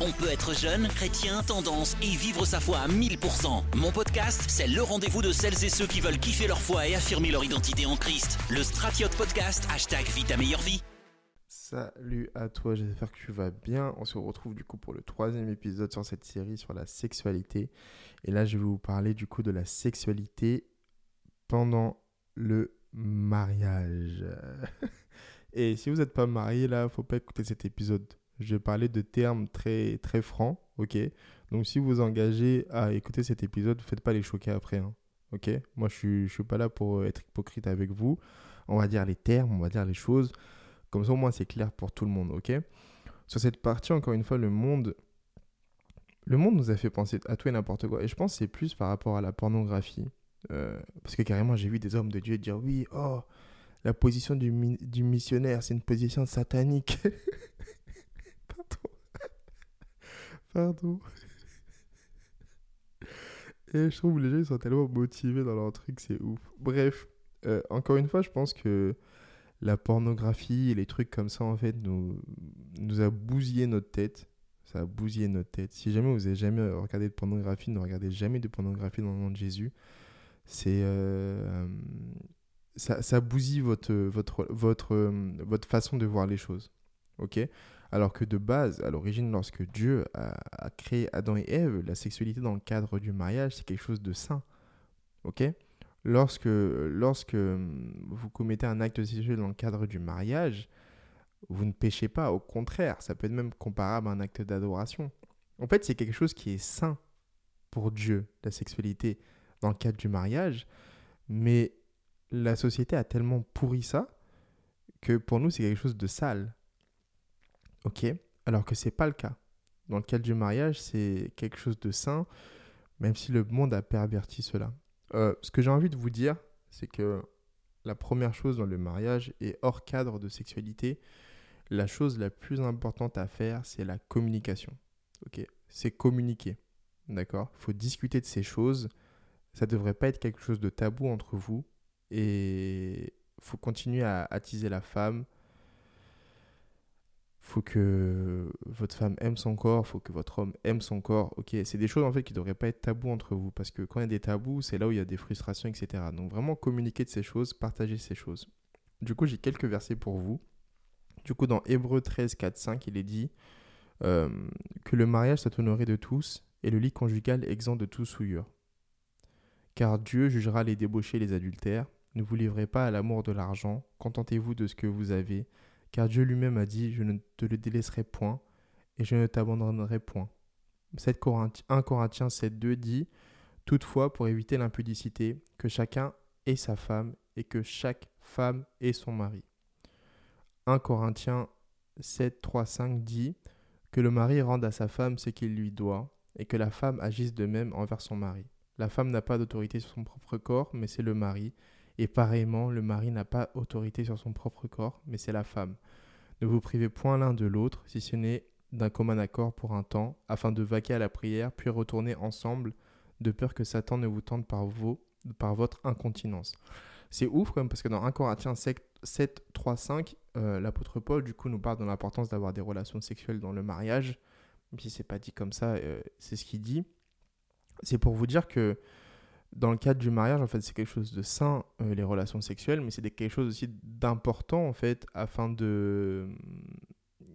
On peut être jeune, chrétien, tendance et vivre sa foi à 1000%. Mon podcast, c'est le rendez-vous de celles et ceux qui veulent kiffer leur foi et affirmer leur identité en Christ. Le Stratiote Podcast, hashtag Vite ta meilleure vie. Salut à toi, j'espère que tu vas bien. On se retrouve du coup pour le troisième épisode sur cette série sur la sexualité. Et là, je vais vous parler du coup de la sexualité pendant le mariage. Et si vous n'êtes pas marié, là, faut pas écouter cet épisode. Je parler de termes très, très francs, ok? Donc si vous engagez à écouter cet épisode, ne faites pas les choquer après, hein, ok? Moi, je suis, je suis pas là pour être hypocrite avec vous. On va dire les termes, on va dire les choses. Comme ça, au moins, c'est clair pour tout le monde, ok? Sur cette partie, encore une fois, le monde... Le monde nous a fait penser à tout et n'importe quoi. Et je pense que c'est plus par rapport à la pornographie. Euh, parce que carrément, j'ai vu des hommes de Dieu dire oui, oh, la position du, du missionnaire, c'est une position satanique. Pardon. Et je trouve que les gens ils sont tellement motivés dans leur truc, c'est ouf. Bref, euh, encore une fois, je pense que la pornographie et les trucs comme ça, en fait, nous, nous a bousillé notre tête. Ça a bousillé notre tête. Si jamais vous avez jamais regardé de pornographie, ne regardez jamais de pornographie dans le nom de Jésus. C'est. Euh, ça, ça, bousille votre, votre, votre, votre façon de voir les choses. Ok? Alors que de base, à l'origine, lorsque Dieu a, créé Adam et Ève, la sexualité dans le cadre du mariage, c'est quelque chose de sain. Ok? Lorsque, lorsque vous commettez un acte sexuel dans le cadre du mariage, vous ne péchez pas. Au contraire, ça peut être même comparable à un acte d'adoration. En fait, c'est quelque chose qui est sain pour Dieu, la sexualité dans le cadre du mariage. Mais la société a tellement pourri ça que pour nous, c'est quelque chose de sale. Ok Alors que c'est pas le cas. Dans le cadre du mariage, c'est quelque chose de sain, même si le monde a perverti cela. Euh, ce que j'ai envie de vous dire, c'est que la première chose dans le mariage et hors cadre de sexualité, la chose la plus importante à faire, c'est la communication. Ok C'est communiquer. D'accord? Il faut discuter de ces choses. Ça ne devrait pas être quelque chose de tabou entre vous. Et il faut continuer à attiser la femme, faut que votre femme aime son corps, faut que votre homme aime son corps. Ok, c'est des choses en fait qui ne devraient pas être tabous entre vous parce que quand il y a des tabous, c'est là où il y a des frustrations, etc. Donc vraiment communiquer de ces choses, partager ces choses. Du coup, j'ai quelques versets pour vous. Du coup, dans Hébreu 13, 4, 5, il est dit euh, que le mariage soit honoré de tous et le lit conjugal exempt de toute souillure. Car Dieu jugera les débauchés les adultères. Ne vous livrez pas à l'amour de l'argent, contentez-vous de ce que vous avez car Dieu lui-même a dit, je ne te le délaisserai point, et je ne t'abandonnerai point. 1 Corinthiens 7.2 dit, Toutefois, pour éviter l'impudicité, que chacun ait sa femme, et que chaque femme ait son mari. 1 Corinthiens 7, 5 dit que le mari rende à sa femme ce qu'il lui doit, et que la femme agisse de même envers son mari. La femme n'a pas d'autorité sur son propre corps, mais c'est le mari, et pareillement, le mari n'a pas autorité sur son propre corps, mais c'est la femme. Ne vous privez point l'un de l'autre, si ce n'est d'un commun accord pour un temps, afin de vaquer à la prière, puis retourner ensemble, de peur que Satan ne vous tente par, vos, par votre incontinence. C'est ouf quand même, parce que dans 1 Corinthiens 7, 3, 5, l'apôtre Paul, du coup, nous parle de l'importance d'avoir des relations sexuelles dans le mariage. Même si c'est pas dit comme ça, euh, c'est ce qu'il dit. C'est pour vous dire que dans le cadre du mariage, en fait, c'est quelque chose de sain, euh, les relations sexuelles, mais c'est quelque chose aussi d'important, en fait, afin de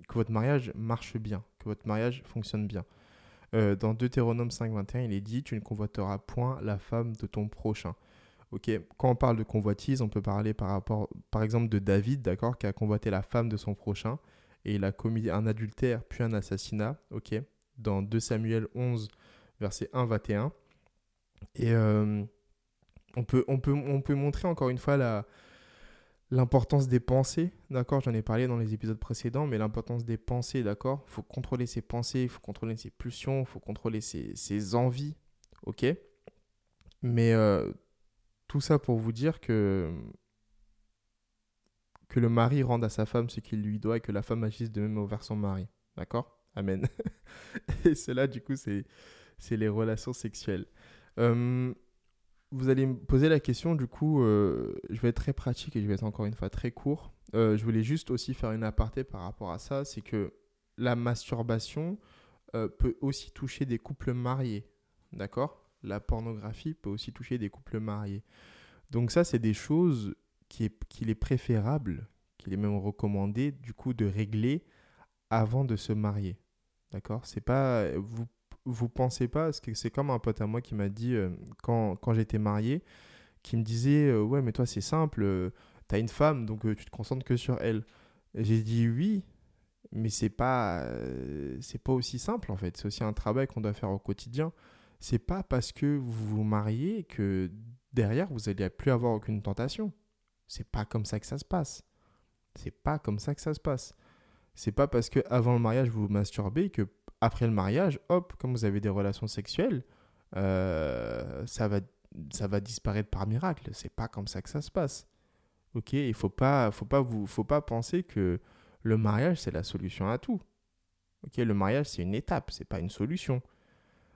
que votre mariage marche bien, que votre mariage fonctionne bien. Euh, dans Deutéronome 5.21, il est dit, tu ne convoiteras point la femme de ton prochain. Ok, quand on parle de convoitise, on peut parler par rapport, par exemple, de David, d'accord, qui a convoité la femme de son prochain et il a commis un adultère puis un assassinat. Ok, dans 2 Samuel 11, verset 1, 21. Et euh, on, peut, on, peut, on peut montrer encore une fois l'importance des pensées, d'accord? J'en ai parlé dans les épisodes précédents, mais l'importance des pensées, d'accord? Il faut contrôler ses pensées, il faut contrôler ses pulsions, il faut contrôler ses, ses, envies, ok? Mais euh, tout ça pour vous dire que, que le mari rende à sa femme ce qu'il lui doit et que la femme agisse de même envers son mari, d'accord? Amen. et cela, du coup, c'est les relations sexuelles. Euh, vous allez me poser la question, du coup, euh, je vais être très pratique et je vais être encore une fois très court. Euh, je voulais juste aussi faire une aparté par rapport à ça, c'est que la masturbation, peut aussi toucher des couples mariés. D'accord? La pornographie peut aussi toucher des couples mariés. Donc ça, c'est des choses qu'il est, qu'il est préférable, qu'il est même recommandé, du coup, de régler avant de se marier. D'accord? C'est pas... Vous, vous pensez pas, parce que c'est comme un pote à moi qui m'a dit, euh, quand, quand j'étais marié, qui me disait, euh, ouais, mais toi, c'est simple, tu as une femme, donc tu te concentres que sur elle. J'ai dit oui, mais c'est pas euh, c'est pas aussi simple en fait. C'est aussi un travail qu'on doit faire au quotidien. C'est pas parce que vous vous mariez que derrière vous allez plus avoir aucune tentation. C'est pas comme ça que ça se passe. C'est pas comme ça que ça se passe. C'est pas parce que avant le mariage vous vous masturbez que après le mariage hop comme vous avez des relations sexuelles euh, ça va ça va disparaître par miracle c'est pas comme ça que ça se passe ok il faut pas faut pas vous faut pas penser que le mariage, c'est la solution à tout. Ok, le mariage, c'est une étape, c'est pas une solution.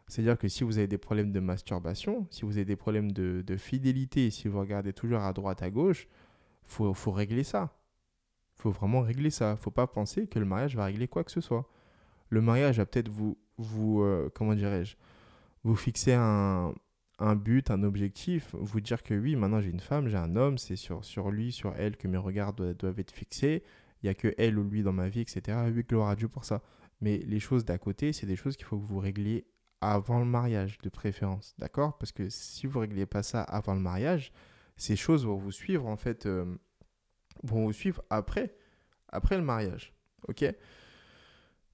C'est-à-dire que si vous avez des problèmes de masturbation, si vous avez des problèmes de, fidélité, si vous regardez toujours à droite, à gauche, faut, faut régler ça. faut vraiment régler ça. faut pas penser que le mariage va régler quoi que ce soit. Le mariage va peut-être vous, euh, comment dirais-je, vous fixer un, but, un objectif, vous dire que oui, maintenant j'ai une femme, j'ai un homme, c'est sur, sur lui, sur elle que mes regards doivent être fixés il n'y a que elle ou lui dans ma vie, etc. Oui, gloire à Dieu pour ça. Mais les choses d'à côté, c'est des choses qu'il faut que vous régliez avant le mariage, de préférence. D'accord? Parce que si vous ne réglez pas ça avant le mariage, ces choses vont vous suivre, en fait, euh, vont vous suivre après, après le mariage. Ok?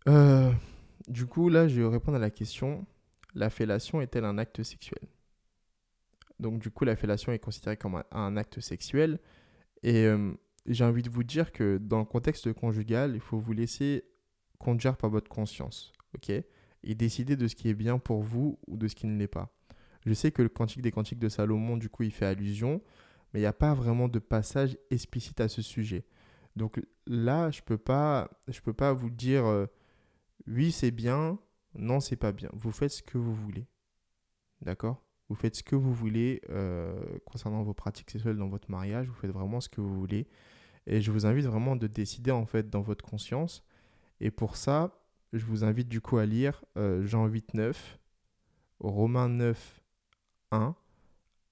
Euh, Du coup, là, je vais répondre à la question la fellation est-elle un acte sexuel? Donc, du coup, la fellation est considérée comme un, acte sexuel. Et. Euh, j'ai envie de vous dire que dans le contexte conjugal, il faut vous laisser conduire par votre conscience, ok? Et décider de ce qui est bien pour vous ou de ce qui ne l'est pas. Je sais que le Cantique des Cantiques de Salomon, du coup, il fait allusion, mais il n'y a pas vraiment de passage explicite à ce sujet. Donc là, je ne peux, pas, peux pas vous dire euh, oui, c'est bien, non, c'est pas bien. Vous faites ce que vous voulez. D'accord? Vous faites ce que vous voulez euh, concernant vos pratiques sexuelles dans votre mariage. Vous faites vraiment ce que vous voulez. Et je vous invite vraiment de décider en fait dans votre conscience. Et pour ça, je vous invite du coup à lire euh, Jean 8, 9, Romains 9, 1,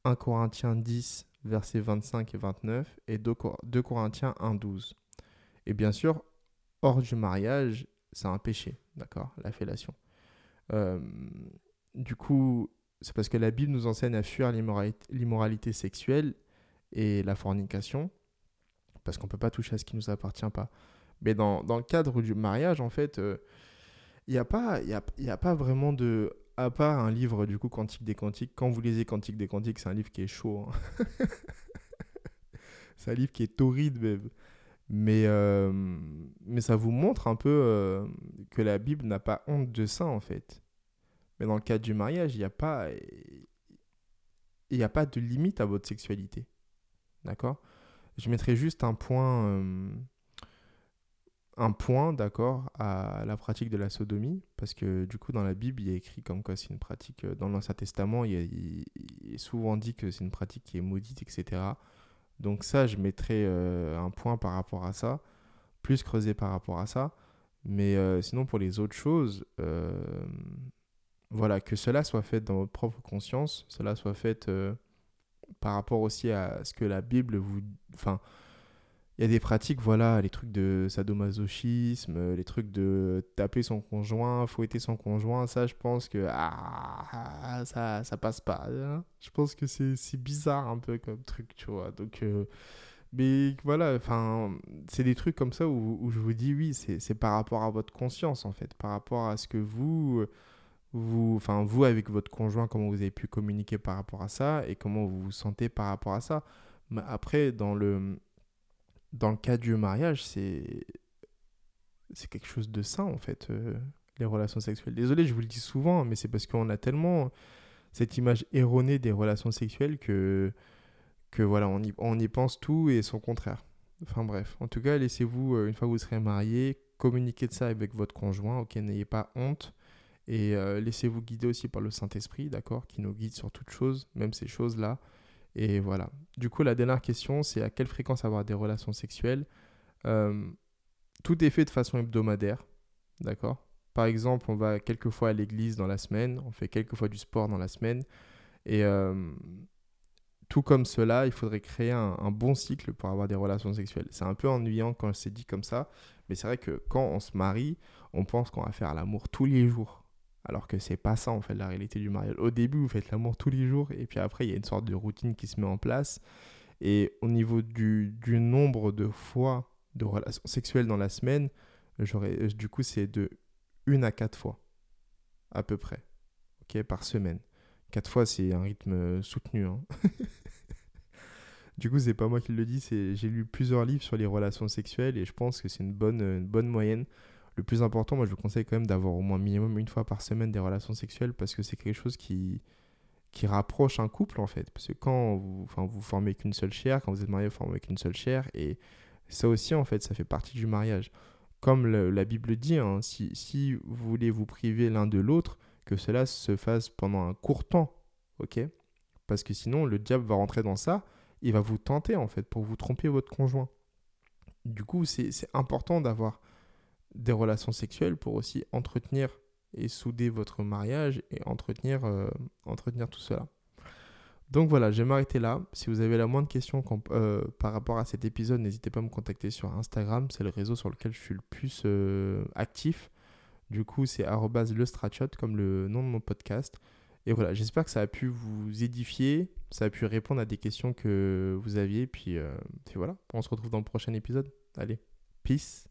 1 Corinthiens 10, versets 25 et 29, et 2, Corinthiens 1, 12. Et bien sûr, hors du mariage, c'est un péché, d'accord La fellation. Euh, du coup, c'est parce que la Bible nous enseigne à fuir l'immoralité sexuelle et la fornication parce qu'on ne peut pas toucher à ce qui ne nous appartient pas. Mais dans, dans, le cadre du mariage, en fait, euh, il n'y a, pas, y a, y a pas vraiment de... À part un livre, du coup, Cantique des Cantiques, quand vous lisez Cantique des Cantiques, c'est un livre qui est chaud. Hein. c'est un livre qui est torride, même. Mais, euh, mais ça vous montre un peu euh, que la Bible n'a pas honte de ça, en fait. Mais dans le cadre du mariage, il n'y a pas... A pas de limite à votre sexualité. D'accord? Je mettrai juste un point, euh, un point, d'accord, à la pratique de la sodomie, parce que du coup, dans la Bible, il y a écrit comme quoi c'est une pratique, dans l'Ancien Testament, il, est souvent dit que c'est une pratique qui est maudite, etc. Donc ça, je mettrai euh, un point par rapport à ça, plus creusé par rapport à ça. Mais sinon, pour les autres choses, voilà, que cela soit fait dans votre propre conscience, cela soit fait par rapport aussi à ce que la Bible vous. Enfin, il y a des pratiques, voilà, les trucs de sadomasochisme, les trucs de taper son conjoint, fouetter son conjoint, ça, je pense que. Ah, ça, ça passe pas. Hein. Je pense que c'est bizarre un peu comme truc, tu vois. Donc. Euh, mais voilà, enfin, c'est des trucs comme ça où, où je vous dis oui, c'est par rapport à votre conscience en fait, par rapport à ce que vous, vous, enfin vous avec votre conjoint, comment vous avez pu communiquer par rapport à ça et comment vous vous sentez par rapport à ça. Mais après, dans le, dans le cas du mariage, c'est c'est quelque chose de sain en fait, euh, les relations sexuelles. Désolé, je vous le dis souvent, mais c'est parce qu'on a tellement cette image erronée des relations sexuelles que, que voilà, on y, on y pense tout et son contraire. Enfin bref, en tout cas, laissez-vous, euh, une fois que vous serez marié, communiquer de ça avec votre conjoint, ok, n'ayez pas honte. Et euh, laissez-vous guider aussi par le Saint-Esprit, d'accord, qui nous guide sur toutes choses, même ces choses-là. Et voilà. Du coup, la dernière question, c'est à quelle fréquence avoir des relations sexuelles? Euh, Tout est fait de façon hebdomadaire, d'accord? Par exemple, on va quelques fois à l'église dans la semaine, on fait quelques fois du sport dans la semaine. Et euh, tout comme cela, il faudrait créer un, bon cycle pour avoir des relations sexuelles. C'est un peu ennuyant quand c'est dit comme ça, mais c'est vrai que quand on se marie, on pense qu'on va faire l'amour tous les jours. Alors que c'est pas ça en fait la réalité du mariage. Au début, vous faites l'amour tous les jours et puis après, il y a une sorte de routine qui se met en place. Et au niveau du, nombre de fois de relations sexuelles dans la semaine, j'aurais, du coup, c'est de une à quatre fois à peu près, par semaine. Quatre fois, c'est un rythme soutenu. Hein. du coup, c'est pas moi qui le dis, j'ai lu plusieurs livres sur les relations sexuelles et je pense que c'est une bonne, une bonne moyenne. Le plus important, moi, je vous conseille quand même d'avoir au moins minimum une fois par semaine des relations sexuelles parce que c'est quelque chose qui, qui rapproche un couple en fait. Parce que quand vous, enfin, vous formez qu'une seule chair, quand vous êtes marié, vous formez qu'une seule chair et ça aussi, en fait, ça fait partie du mariage. Comme la Bible dit, hein, si, si vous voulez vous priver l'un de l'autre, que cela se fasse pendant un court temps, ok? Parce que sinon, le diable va rentrer dans ça, il va vous tenter en fait pour vous tromper votre conjoint. Du coup, c'est important d'avoir des relations sexuelles pour aussi entretenir et souder votre mariage et entretenir, euh, entretenir tout cela. Donc voilà, je vais m'arrêter là. Si vous avez la moindre question euh, par rapport à cet épisode, n'hésitez pas à me contacter sur Instagram. C'est le réseau sur lequel je suis le plus euh, actif. Du coup, c'est le comme le nom de mon podcast. Et voilà, j'espère que ça a pu vous édifier, ça a pu répondre à des questions que vous aviez. Puis, puis voilà, on se retrouve dans le prochain épisode. Allez, peace.